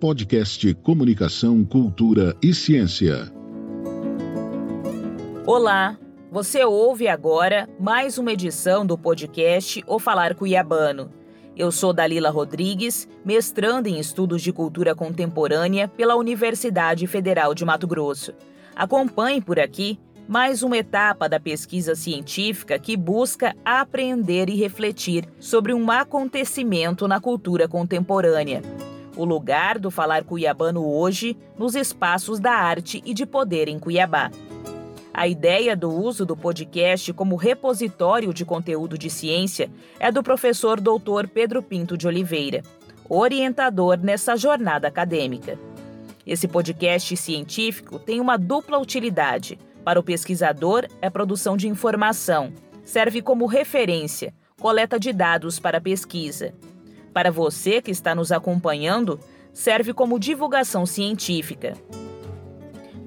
Podcast Comunicação, Cultura e Ciência. Olá, você ouve agora mais uma edição do podcast O Falar Cuiabano. Eu sou Dalila Rodrigues, mestrando em Estudos de Cultura Contemporânea pela Universidade Federal de Mato Grosso. Acompanhe por aqui mais uma etapa da pesquisa científica que busca aprender e refletir sobre um acontecimento na cultura contemporânea o lugar do Falar Cuiabano hoje nos espaços da arte e de poder em Cuiabá. A ideia do uso do podcast como repositório de conteúdo de ciência é do professor Dr. Pedro Pinto de Oliveira, orientador nessa jornada acadêmica. Esse podcast científico tem uma dupla utilidade. Para o pesquisador, é produção de informação, serve como referência, coleta de dados para pesquisa para você que está nos acompanhando, serve como divulgação científica.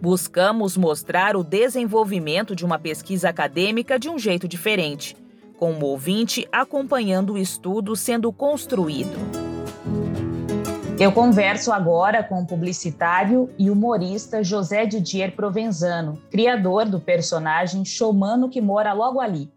Buscamos mostrar o desenvolvimento de uma pesquisa acadêmica de um jeito diferente, com o ouvinte acompanhando o estudo sendo construído. Eu converso agora com o publicitário e humorista José Didier Provenzano, criador do personagem Showmano que mora logo ali.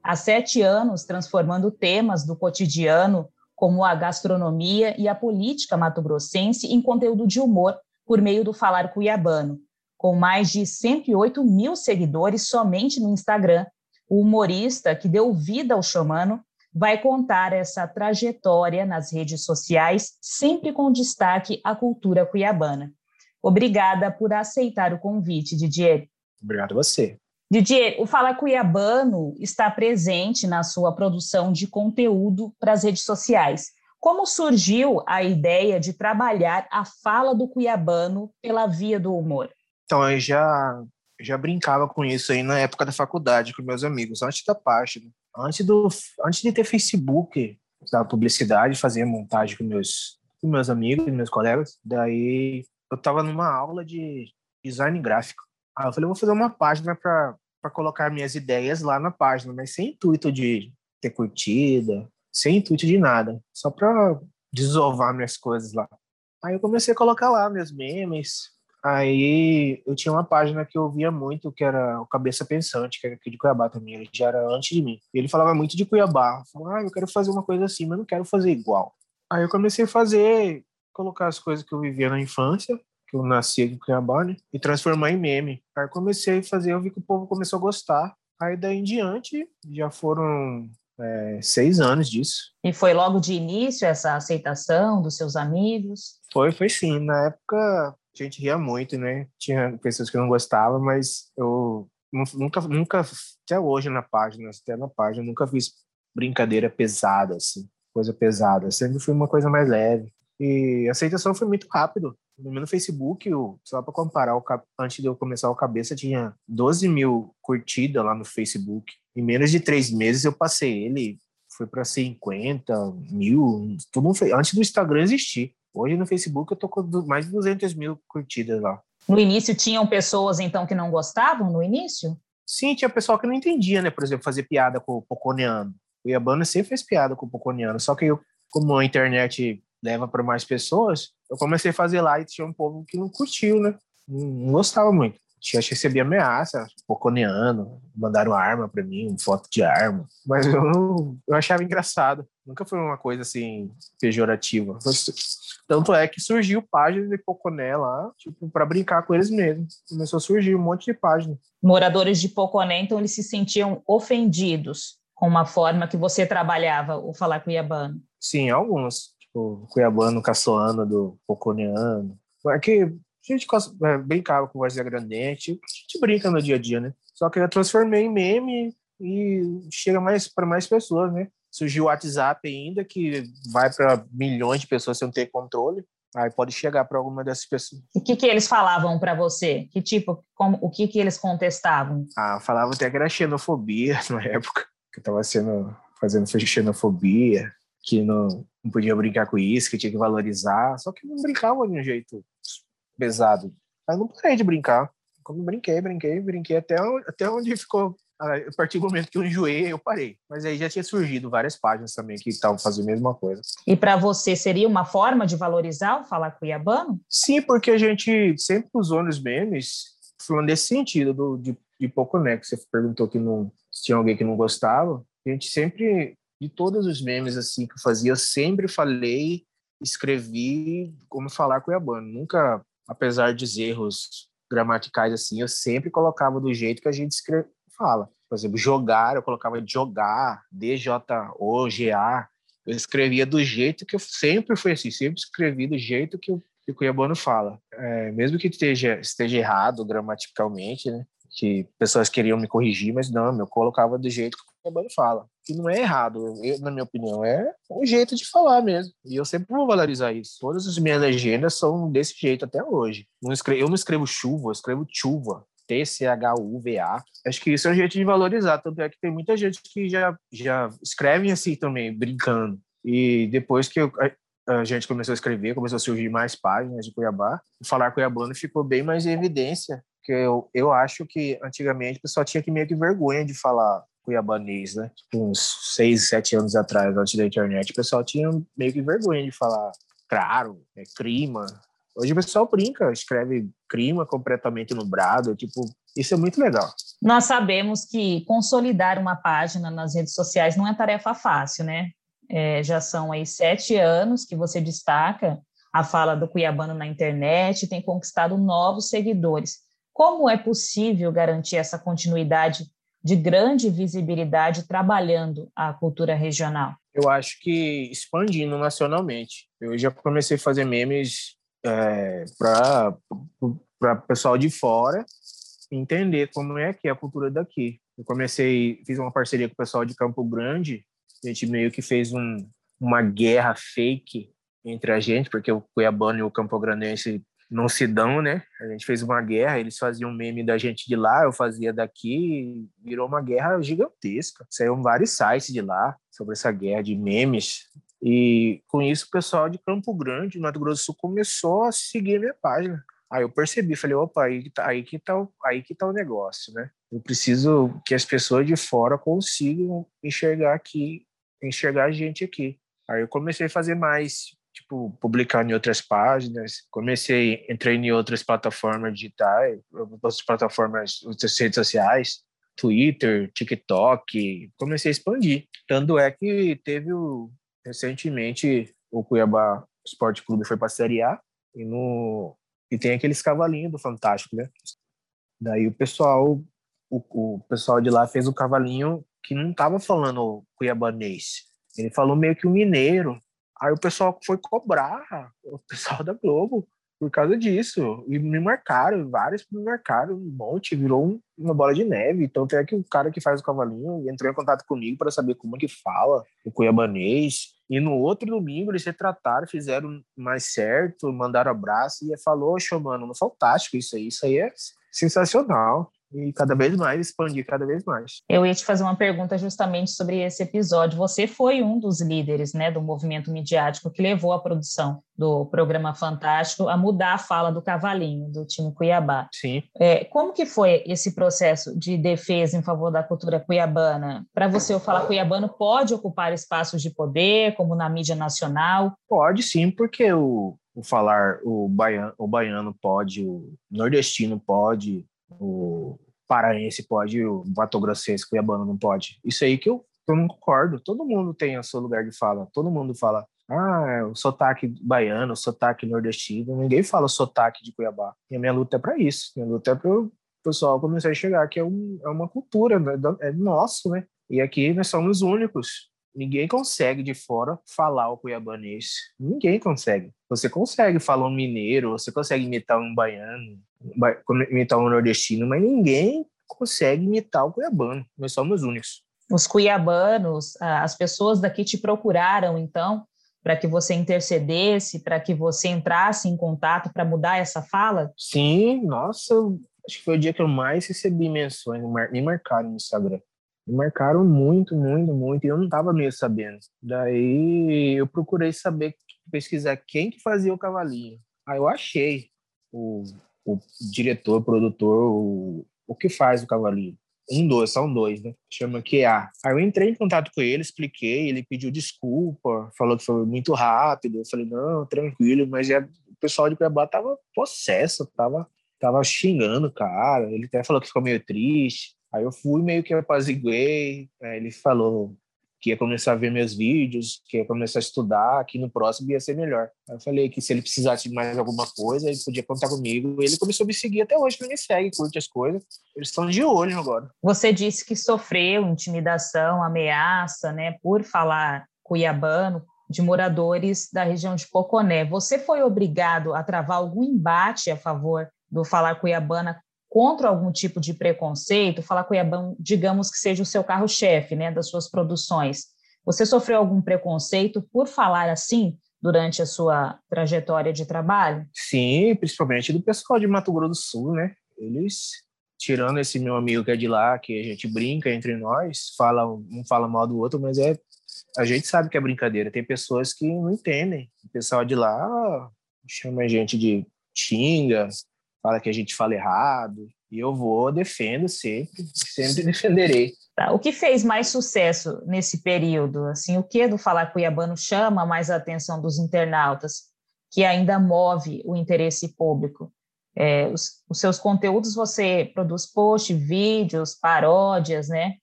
Há sete anos, transformando temas do cotidiano como a gastronomia e a política mato-grossense em conteúdo de humor por meio do Falar Cuiabano. Com mais de 108 mil seguidores somente no Instagram, o humorista que deu vida ao Xamano vai contar essa trajetória nas redes sociais, sempre com destaque à cultura cuiabana. Obrigada por aceitar o convite, Didier. Obrigado a você. Didier, o Fala Cuiabano está presente na sua produção de conteúdo para as redes sociais. Como surgiu a ideia de trabalhar a fala do cuiabano pela via do humor? Então, eu já, já brincava com isso aí na época da faculdade com meus amigos, antes da página. Antes, do, antes de ter Facebook, da publicidade, fazia montagem com meus, com meus amigos, meus colegas. Daí eu estava numa aula de design gráfico. Aí eu falei, vou fazer uma página para colocar minhas ideias lá na página, mas sem intuito de ter curtida, sem intuito de nada, só para desovar minhas coisas lá. Aí eu comecei a colocar lá meus memes. Aí eu tinha uma página que eu via muito, que era o Cabeça Pensante, que era aqui de Cuiabá também. Ele já era antes de mim. Ele falava muito de Cuiabá. Falava, ah, eu quero fazer uma coisa assim, mas não quero fazer igual. Aí eu comecei a fazer, colocar as coisas que eu vivia na infância, que eu nasci aqui em Cuiabá, né? E transformar em meme. Aí comecei a fazer, eu vi que o povo começou a gostar. Aí daí em diante, já foram é, seis anos disso. E foi logo de início essa aceitação dos seus amigos? Foi, foi sim. Na época a gente ria muito, né? Tinha pessoas que não gostavam, mas eu nunca, nunca, até hoje na página, até na página, nunca fiz brincadeira pesada, assim, coisa pesada. Sempre foi uma coisa mais leve. E a aceitação foi muito rápido no meu Facebook, só para comparar, antes de eu começar o cabeça, tinha 12 mil curtidas lá no Facebook. Em menos de três meses eu passei ele, foi para 50 mil, tudo antes do Instagram existir. Hoje no Facebook eu tô com mais de 200 mil curtidas lá. No início tinham pessoas então que não gostavam no início? Sim, tinha pessoal que não entendia, né? Por exemplo, fazer piada com o Poconiano. O Iabana sempre fez piada com o Poconiano, só que eu, como a internet leva para mais pessoas, eu comecei a fazer lá e tinha um povo que não curtiu, né? Não, não gostava muito. Tinha recebi ameaça, poconeando, mandaram arma para mim, foto de arma. Mas eu, não, eu achava engraçado. Nunca foi uma coisa assim pejorativa. Tanto é que surgiu páginas de Poconé lá, tipo, para brincar com eles mesmo. Começou a surgir um monte de páginas. Moradores de Poconé, então, eles se sentiam ofendidos com uma forma que você trabalhava o falar cuiabano? Sim, alguns o cuiabano caçoano do poconiano. Aqui a gente é, brincava com Varzea Grandente, a gente brinca no dia a dia, né? Só que eu transformei em meme e chega mais para mais pessoas, né? Surgiu o WhatsApp ainda, que vai para milhões de pessoas sem ter controle. Aí pode chegar para alguma dessas pessoas. O que, que eles falavam para você? Que tipo, como, o que, que eles contestavam? Ah, falavam até que era xenofobia na época, que eu estava sendo fazendo xenofobia, que não, não podia brincar com isso, que tinha que valorizar, só que não brincava de um jeito pesado. Aí não parei de brincar. Quando brinquei, brinquei, brinquei até, até onde ficou A partir do momento que eu enjoei, eu parei. Mas aí já tinha surgido várias páginas também que estavam fazendo a mesma coisa. E para você seria uma forma de valorizar o falar cuiabano? Sim, porque a gente sempre usou nos memes, falando desse sentido, do, de, de pouco, né? Que você perguntou que não, se tinha alguém que não gostava. A gente sempre, de todos os memes assim que eu fazia, eu sempre falei, escrevi como falar cuiabano. Nunca, apesar dos erros gramaticais assim, eu sempre colocava do jeito que a gente escreve, fala. Por exemplo, jogar, eu colocava jogar, D-J-O-G-A. Eu escrevia do jeito que eu sempre fui assim, sempre escrevi do jeito que o Cuiabano fala. É, mesmo que esteja, esteja errado gramaticalmente, né? Que pessoas queriam me corrigir, mas não, eu colocava do jeito que Cuiabano fala. Que não é errado, eu, na minha opinião, é um jeito de falar mesmo. E eu sempre vou valorizar isso. Todas as minhas legendas são desse jeito até hoje. Não escrevo, eu não escrevo chuva, eu escrevo chuva. T-C-H-U-V-A. Acho que isso é um jeito de valorizar, tanto é que tem muita gente que já, já escreve assim também, brincando. E depois que eu, a gente começou a escrever, começou a surgir mais páginas de Cuiabá, falar cuiabano ficou bem mais em evidência, porque eu, eu acho que antigamente o pessoal tinha que meio que vergonha de falar cuiabanês, né? Tipo, uns seis, sete anos atrás, antes da internet, o pessoal tinha meio que vergonha de falar claro, é, crima, Hoje o pessoal brinca, escreve crima completamente nubrado, tipo, isso é muito legal. Nós sabemos que consolidar uma página nas redes sociais não é tarefa fácil, né? É, já são aí sete anos que você destaca a fala do Cuiabano na internet, tem conquistado novos seguidores. Como é possível garantir essa continuidade de grande visibilidade trabalhando a cultura regional? Eu acho que expandindo nacionalmente. Eu já comecei a fazer memes é, para pessoal de fora entender como é que é a cultura daqui. Eu comecei, fiz uma parceria com o pessoal de Campo Grande, a gente meio que fez um, uma guerra fake entre a gente, porque o Cuiabano e o Campo Grandense não se dão, né? A gente fez uma guerra, eles faziam meme da gente de lá, eu fazia daqui, virou uma guerra gigantesca. Saíram vários sites de lá sobre essa guerra de memes e com isso o pessoal de Campo Grande, Mato Grosso do Sul, começou a seguir a minha página. Aí eu percebi, falei, opa, aí que tá, aí que tá, aí que tá o negócio, né? Eu preciso que as pessoas de fora consigam enxergar aqui, enxergar a gente aqui. Aí eu comecei a fazer mais, tipo, publicar em outras páginas, comecei, entrei em outras plataformas digitais, outras plataformas, outras redes sociais, Twitter, TikTok, comecei a expandir. Tanto é que teve o, recentemente o Cuiabá Esporte Clube foi para a Série A e, no, e tem aqueles cavalinhos do Fantástico, né? Daí o pessoal, o, o pessoal de lá fez o cavalinho que não tava falando cuiabanês. Ele falou meio que o mineiro. Aí o pessoal foi cobrar, o pessoal da Globo, por causa disso. E me marcaram, vários me marcaram, um monte, virou um, uma bola de neve. Então tem que o cara que faz o cavalinho entrou em contato comigo para saber como é que fala o cuiabanês. E no outro domingo eles retrataram, fizeram mais certo, mandaram abraço e falou, ô, mano, fantástico isso aí, isso aí é sensacional e cada vez mais expandir cada vez mais. Eu ia te fazer uma pergunta justamente sobre esse episódio. Você foi um dos líderes, né, do movimento midiático que levou a produção do programa Fantástico a mudar a fala do cavalinho do time Cuiabá. Sim. É, como que foi esse processo de defesa em favor da cultura cuiabana? Para você, o falar cuiabano pode ocupar espaços de poder, como na mídia nacional? Pode sim, porque o, o falar o baiano, o baiano pode, o nordestino pode, o paraense pode, o Mato Grossense, Cuiabano não pode. Isso aí que eu, eu não concordo. Todo mundo tem o seu lugar de fala. Todo mundo fala, ah, o sotaque baiano, o sotaque nordestino. Ninguém fala sotaque de Cuiabá. E a minha luta é para isso. Minha luta é para o pessoal começar a chegar que é, um, é uma cultura, né? é nosso, né? E aqui nós somos únicos. Ninguém consegue de fora falar o cuiabanês. Ninguém consegue. Você consegue falar um mineiro, você consegue imitar um baiano, imitar um nordestino, mas ninguém consegue imitar o cuiabano. Nós somos únicos. Os cuiabanos, as pessoas daqui te procuraram, então, para que você intercedesse, para que você entrasse em contato para mudar essa fala? Sim, nossa, acho que foi o dia que eu mais recebi menções, me marcaram no Instagram. Marcaram muito, muito, muito, e eu não estava meio sabendo. Daí eu procurei saber, pesquisar quem que fazia o cavalinho. Aí eu achei o, o diretor, o produtor, o, o que faz o cavalinho. Um dois, são dois, né? Chama QA. Aí eu entrei em contato com ele, expliquei, ele pediu desculpa, falou que foi muito rápido. Eu falei, não, tranquilo, mas já, o pessoal de Cuiabá tava possesso, tava, tava xingando o cara. Ele até falou que ficou meio triste. Aí eu fui meio que apaziguei. Aí ele falou, que ia começar a ver meus vídeos, que ia começar a estudar, que no próximo ia ser melhor. Eu falei que se ele precisasse de mais alguma coisa, ele podia contar comigo. Ele começou a me seguir até hoje, ele me segue, curte as coisas. Eles estão de olho agora. Você disse que sofreu intimidação, ameaça, né, por falar cuiabano de moradores da região de Poconé. Você foi obrigado a travar algum embate a favor do falar cuiabana contra algum tipo de preconceito, falar Cuiabá, digamos que seja o seu carro-chefe, né, das suas produções. Você sofreu algum preconceito por falar assim durante a sua trajetória de trabalho? Sim, principalmente do pessoal de Mato Grosso do Sul, né? Eles, tirando esse meu amigo que é de lá, que a gente brinca entre nós, fala um fala mal do outro, mas é a gente sabe que é brincadeira. Tem pessoas que não entendem. O pessoal de lá chama a gente de xinga, fala que a gente fala errado. E eu vou, defendo sempre, sempre defenderei. Tá. O que fez mais sucesso nesse período? Assim, o que do Falar Cuiabano chama mais a atenção dos internautas, que ainda move o interesse público? É, os, os, seus conteúdos você produz post, vídeos, paródias, né?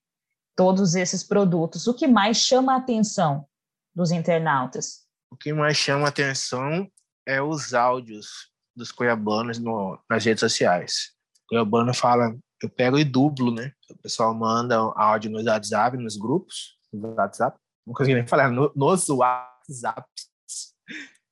Todos esses produtos. O que mais chama a atenção dos internautas? O que mais chama a atenção é os áudios dos cuiabanos no, nas redes sociais. O cuiabano fala, eu pego e dublo, né? O pessoal manda áudio no WhatsApp, nos grupos, no WhatsApp, não consegui nem falar, no, nos WhatsApp.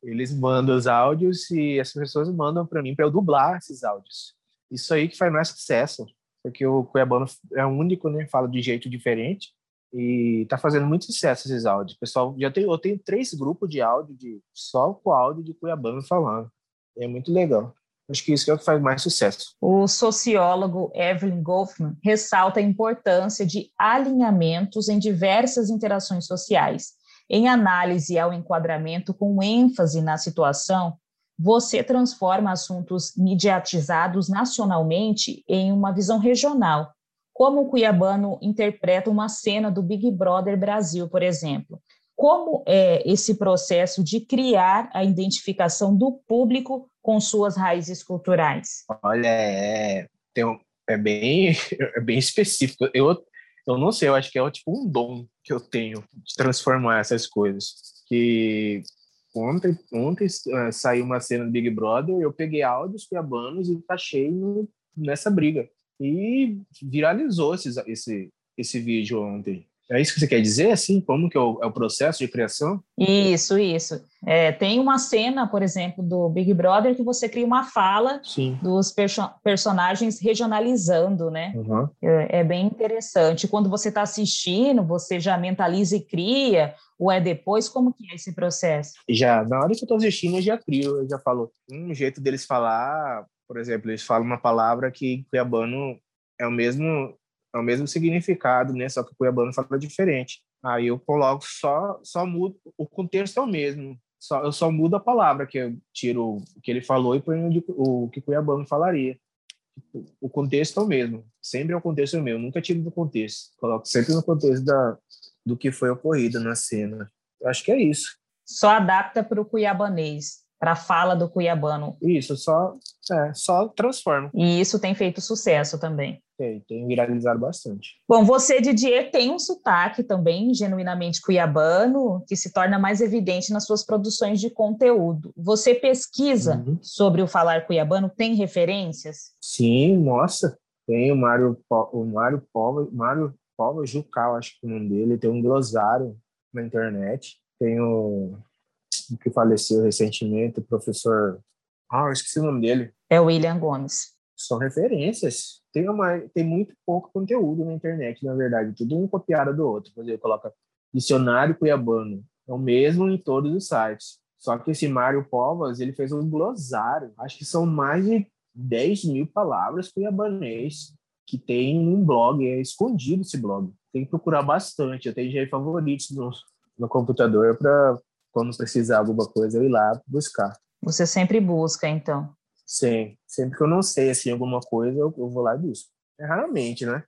Eles mandam os áudios e as pessoas mandam para mim para eu dublar esses áudios. Isso aí que faz mais sucesso, porque o cuiabano é único, né? Fala de jeito diferente e tá fazendo muito sucesso esses áudios. Pessoal, já tem, eu tenho três grupos de áudio de só com áudio de cuiabano falando. É muito legal. Acho que isso é o que faz mais sucesso. O sociólogo Evelyn Goffman ressalta a importância de alinhamentos em diversas interações sociais. Em análise ao enquadramento com ênfase na situação, você transforma assuntos mediatizados nacionalmente em uma visão regional. Como o cuiabano interpreta uma cena do Big Brother Brasil, por exemplo. Como é esse processo de criar a identificação do público com suas raízes culturais? Olha, é, um, é, bem, é bem específico. Eu, eu não sei, eu acho que é tipo um dom que eu tenho de transformar essas coisas. Que ontem, ontem uh, saiu uma cena do Big Brother, eu peguei áudios cuiabanos e encaixei no, nessa briga. E viralizou esse, esse, esse vídeo ontem. É isso que você quer dizer, assim? Como que é o, é o processo de criação? Isso, isso. É, tem uma cena, por exemplo, do Big Brother que você cria uma fala Sim. dos perso personagens regionalizando, né? Uhum. É, é, bem interessante. Quando você está assistindo, você já mentaliza e cria, ou é depois? Como que é esse processo? Já, na hora que eu estou assistindo, eu já crio, eu já falo. Um jeito deles falar, por exemplo, eles falam uma palavra que Cuiabano é o mesmo é o mesmo significado, né? Só que o cuiabano fala diferente. Aí eu coloco só, só mudo, o contexto é o mesmo. Só, eu só mudo a palavra, que eu tiro o que ele falou e ponho o, que o cuiabano falaria. O contexto é o mesmo. Sempre é o contexto meu. nunca tiro do contexto. Coloco sempre no contexto da, do que foi ocorrido na cena. Eu acho que é isso. Só adapta para o cuiabanês para a fala do cuiabano. Isso, só, é, só transforma. E isso tem feito sucesso também. Tem, tem viralizado bastante. Bom, você, Didier, tem um sotaque também genuinamente cuiabano, que se torna mais evidente nas suas produções de conteúdo. Você pesquisa uhum. sobre o falar cuiabano, tem referências? Sim, nossa. Tem o Mário, o Mário Pova, Mário Pova Jucal, acho que é o nome dele, tem um glossário na internet. Tem o que faleceu recentemente, o professor. Ah, eu esqueci o nome dele. É o William Gomes. São referências. Tem, uma, tem muito pouco conteúdo na internet, na verdade. Tudo um copiado do outro. Por exemplo, coloca dicionário cuiabano. É o mesmo em todos os sites. Só que esse Mário Povas, ele fez um glossário. Acho que são mais de 10 mil palavras cuiabanês que tem um blog. É escondido esse blog. Tem que procurar bastante. Eu tenho já favoritos no, no computador para quando precisar alguma coisa, eu ir lá buscar. Você sempre busca, então? Sim. Sempre que eu não sei assim, alguma coisa, eu, eu vou lá e busco. É raramente, né?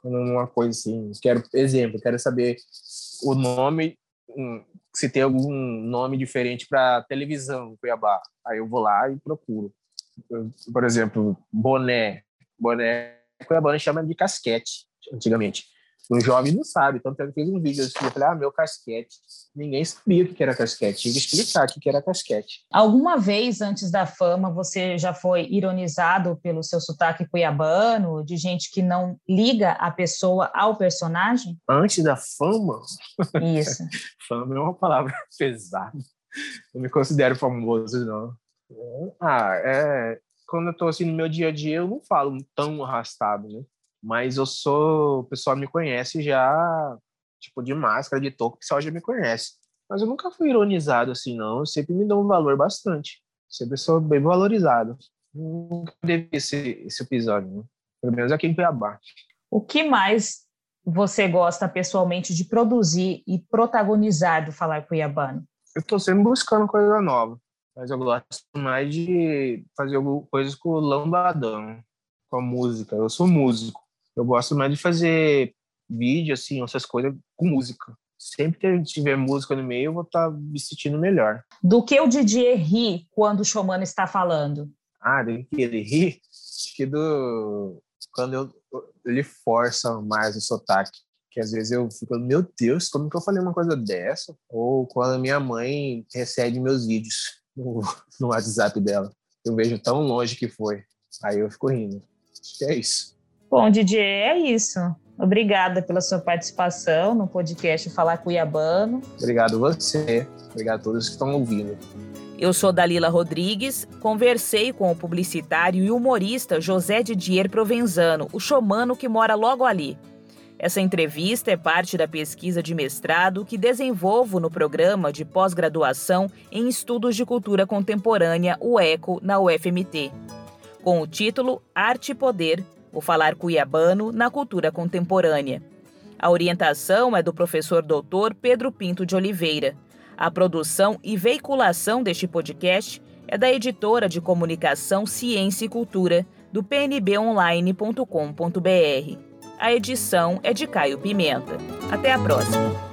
Quando uma coisa assim, quero, exemplo, quero saber o nome, um, se tem algum nome diferente para televisão, Cuiabá. Aí eu vou lá e procuro. Por exemplo, boné. Boné, Cuiabá chama de casquete, antigamente. O jovem não sabe, tanto que ele fez um vídeo assim, eu falei, ah, meu casquete. Ninguém sabia o que era casquete, tinha que explicar o que era casquete. Alguma vez antes da fama você já foi ironizado pelo seu sotaque cuiabano, de gente que não liga a pessoa ao personagem? Antes da fama? Isso. fama é uma palavra pesada. Não me considero famoso, não. Ah, é. Quando eu tô assim no meu dia a dia, eu não falo tão arrastado, né? Mas eu sou. O pessoal me conhece já, tipo, de máscara, de touca, o pessoal já me conhece. Mas eu nunca fui ironizado assim, não. Eu sempre me dou um valor bastante. Sempre sou bem valorizado. Nunca teve esse, esse episódio, né? Pelo menos aqui em Cuiabá. O que mais você gosta pessoalmente de produzir e protagonizar do Falar Cuiabano? Eu estou sempre buscando coisa nova, mas eu gosto mais de fazer coisas com o lambadão, com a música. Eu sou músico. Eu gosto mais de fazer vídeo, assim, essas coisas com música. Sempre que tiver música no meio, eu vou estar tá me sentindo melhor. Do que o DJ ri quando o showman está falando? Ah, do que ele ri? Acho que do... Quando eu, ele força mais o sotaque. Que às vezes eu fico, meu Deus, como que eu falei uma coisa dessa? Ou quando a minha mãe recebe meus vídeos no, no WhatsApp dela. Eu vejo tão longe que foi. Aí eu fico rindo. Acho que é isso. Bom, Didier, é isso. Obrigada pela sua participação no podcast Falar Cuiabano. Obrigado você. Obrigado a todos que estão ouvindo. Eu sou Dalila Rodrigues, conversei com o publicitário e humorista José Didier Provenzano, o xomano que mora logo ali. Essa entrevista é parte da pesquisa de mestrado que desenvolvo no programa de pós-graduação em Estudos de Cultura Contemporânea, o ECO, na UFMT. Com o título Arte e Poder, o falar cuiabano na cultura contemporânea. A orientação é do professor doutor Pedro Pinto de Oliveira. A produção e veiculação deste podcast é da editora de comunicação Ciência e Cultura do pnbonline.com.br. A edição é de Caio Pimenta. Até a próxima!